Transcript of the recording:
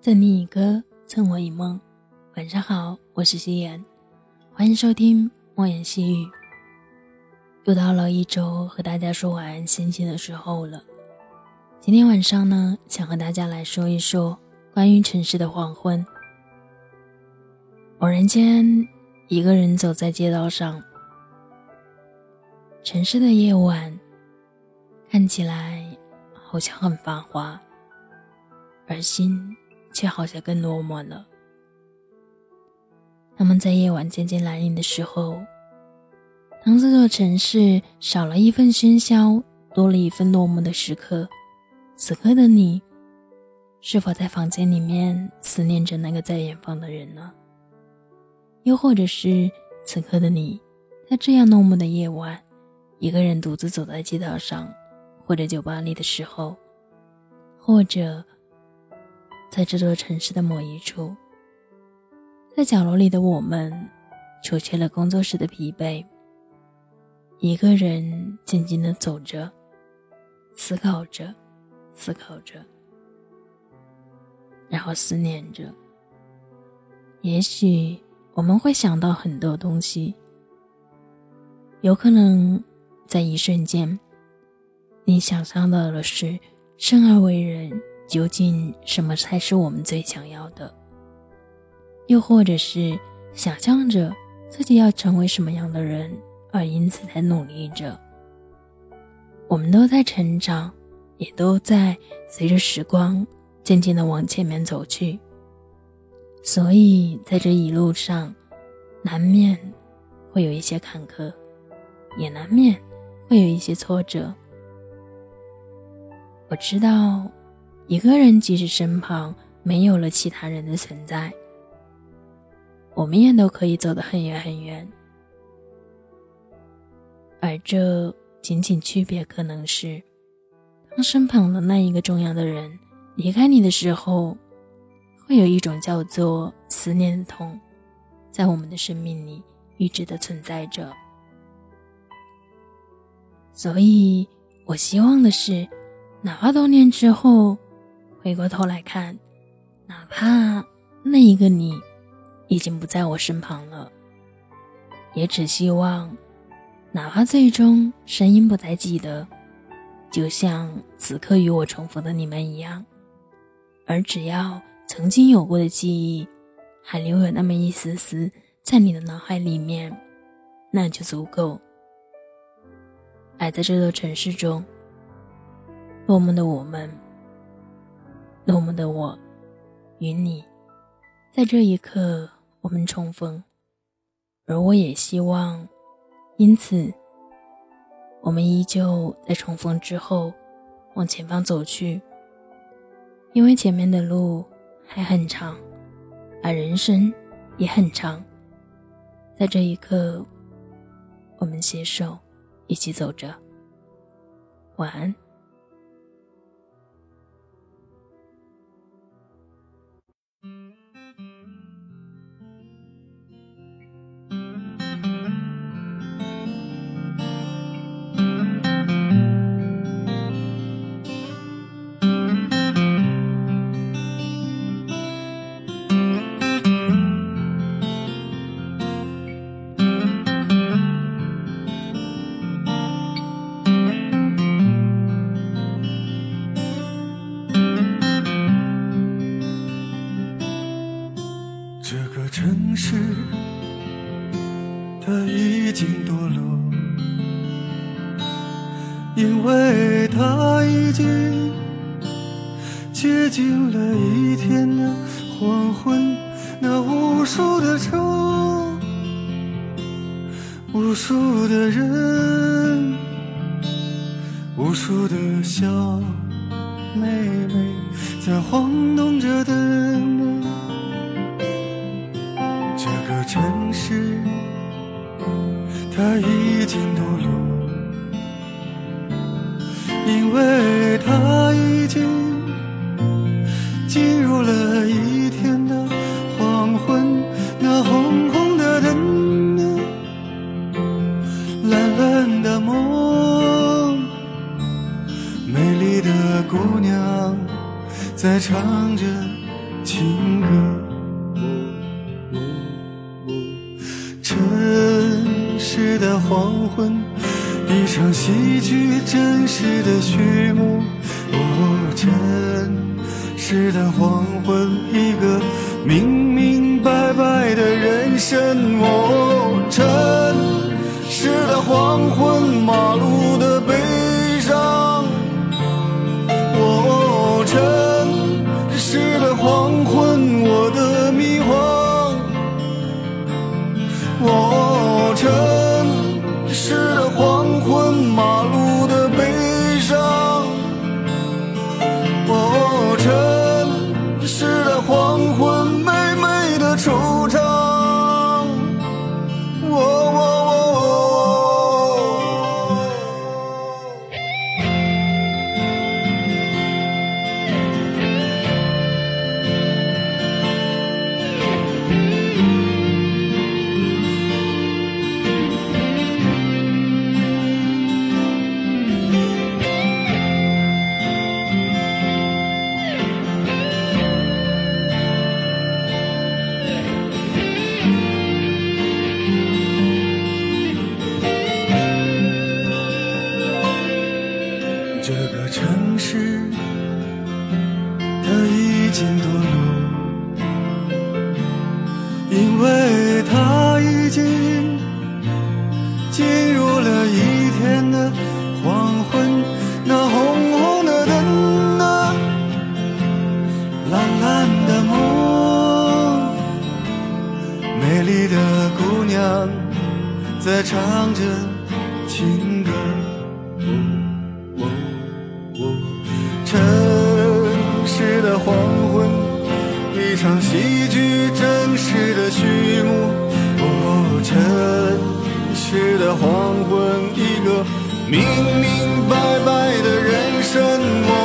赠你一歌，赠我一梦。晚上好，我是夕颜，欢迎收听莫言细语。又到了一周和大家说晚安心情的时候了。今天晚上呢，想和大家来说一说关于城市的黄昏。偶然间，一个人走在街道上，城市的夜晚看起来好像很繁华，而心却好像更落寞了。那么，在夜晚渐渐来临的时候，当这座城市少了一份喧嚣，多了一份落寞的时刻，此刻的你，是否在房间里面思念着那个在远方的人呢？又或者是此刻的你，在这样落寞的夜晚，一个人独自走在街道上，或者酒吧里的时候，或者在这座城市的某一处，在角落里的我们，除去了工作时的疲惫，一个人静静的走着，思考着，思考着，然后思念着，也许。我们会想到很多东西，有可能在一瞬间，你想象到的是生而为人，究竟什么才是我们最想要的？又或者是想象着自己要成为什么样的人，而因此在努力着。我们都在成长，也都在随着时光渐渐的往前面走去。所以，在这一路上，难免会有一些坎坷，也难免会有一些挫折。我知道，一个人即使身旁没有了其他人的存在，我们也都可以走得很远很远。而这仅仅区别，可能是当身旁的那一个重要的人离开你的时候。会有一种叫做思念的痛，在我们的生命里一直的存在着。所以，我希望的是，哪怕多年之后回过头来看，哪怕那一个你已经不在我身旁了，也只希望，哪怕最终声音不再记得，就像此刻与我重逢的你们一样，而只要。曾经有过的记忆，还留有那么一丝丝在你的脑海里面，那就足够。而在这座城市中，落寞的我们，落寞的我，与你，在这一刻我们重逢，而我也希望，因此，我们依旧在重逢之后往前方走去，因为前面的路。还很长，而人生也很长。在这一刻，我们携手一起走着。晚安。是，他已经堕落因为他已经接近了一天的黄昏，那无数的车，无数的人，无数的小妹妹在晃动着灯。城市，它已经堕落。因为它已经进入了一天的黄昏，那红红的灯，蓝蓝的梦，美丽的姑娘在唱着情歌。的黄昏，一场戏剧真实的序幕。哦，城市的黄昏，一个明明白白的人生。哦，城市的黄昏，马路的悲伤。哦，城市的黄昏，我的迷惘。哦，城因为它已经进入了一天的黄昏。那红红的灯啊，蓝蓝的梦，美丽的姑娘在唱着情歌。城市的黄昏，一场戏剧真实的黄昏，一个明明白白的人生。